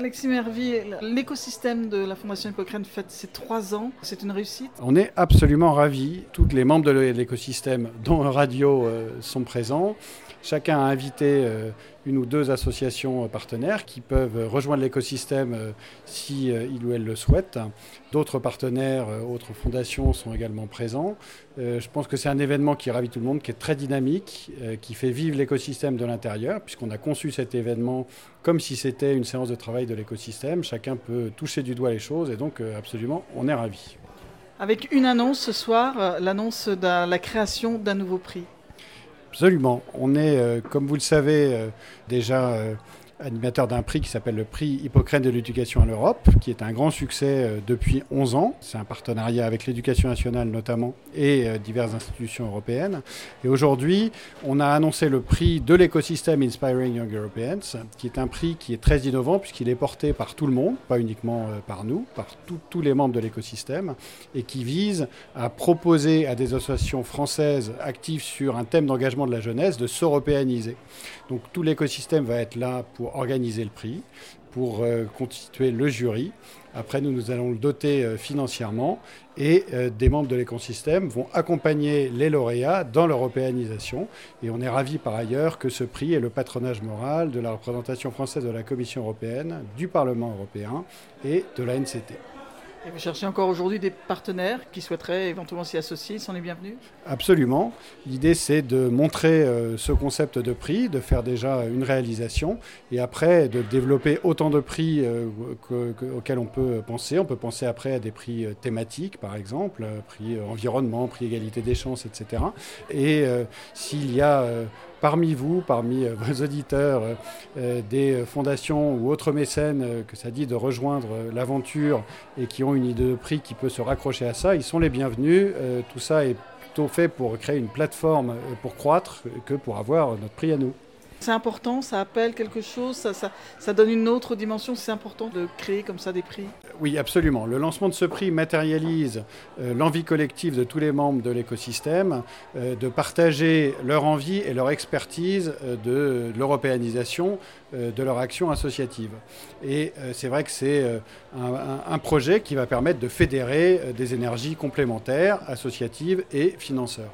Alexis Mervy, l'écosystème de la Fondation Hippocrène fête ses trois ans. C'est une réussite On est absolument ravis. Tous les membres de l'écosystème, dont Radio, euh, sont présents. Chacun a invité euh, une ou deux associations partenaires qui peuvent rejoindre l'écosystème euh, si il ou elle le souhaitent. D'autres partenaires, autres fondations sont également présents. Je pense que c'est un événement qui ravit tout le monde, qui est très dynamique, qui fait vivre l'écosystème de l'intérieur, puisqu'on a conçu cet événement comme si c'était une séance de travail de l'écosystème. Chacun peut toucher du doigt les choses et donc absolument, on est ravis. Avec une annonce ce soir, l'annonce de la création d'un nouveau prix. Absolument. On est, euh, comme vous le savez, euh, déjà euh, animateur d'un prix qui s'appelle le prix Hippocrène de l'éducation en Europe, qui est un grand succès depuis 11 ans. C'est un partenariat avec l'éducation nationale notamment et diverses institutions européennes. Et aujourd'hui, on a annoncé le prix de l'écosystème Inspiring Young Europeans, qui est un prix qui est très innovant puisqu'il est porté par tout le monde, pas uniquement par nous, par tous les membres de l'écosystème, et qui vise à proposer à des associations françaises actives sur un thème d'engagement de la jeunesse de s'européaniser. Donc tout l'écosystème va être là pour organiser le prix, pour euh, constituer le jury. Après, nous, nous allons le doter euh, financièrement et euh, des membres de l'écosystème vont accompagner les lauréats dans l'européanisation. Et on est ravis par ailleurs que ce prix ait le patronage moral de la représentation française de la Commission européenne, du Parlement européen et de la NCT. Et vous cherchez encore aujourd'hui des partenaires qui souhaiteraient éventuellement s'y associer, ils sont les bienvenus Absolument. L'idée c'est de montrer euh, ce concept de prix, de faire déjà une réalisation et après de développer autant de prix euh, auxquels on peut penser. On peut penser après à des prix euh, thématiques par exemple, prix environnement, prix égalité des chances, etc. Et s'il y a parmi vous, parmi euh, vos auditeurs, euh, euh, des fondations ou autres mécènes que ça dit de rejoindre l'aventure et qui ont une idée de prix qui peut se raccrocher à ça, ils sont les bienvenus. Tout ça est plutôt fait pour créer une plateforme pour croître que pour avoir notre prix à nous. C'est important, ça appelle quelque chose, ça, ça, donne une autre dimension. C'est important de créer comme ça des prix. Oui, absolument. Le lancement de ce prix matérialise euh, l'envie collective de tous les membres de l'écosystème euh, de partager leur envie et leur expertise euh, de, l'européanisation de leur action associative. Et c'est vrai que c'est un, un, projet qui va permettre de fédérer des énergies complémentaires, associatives et financeurs.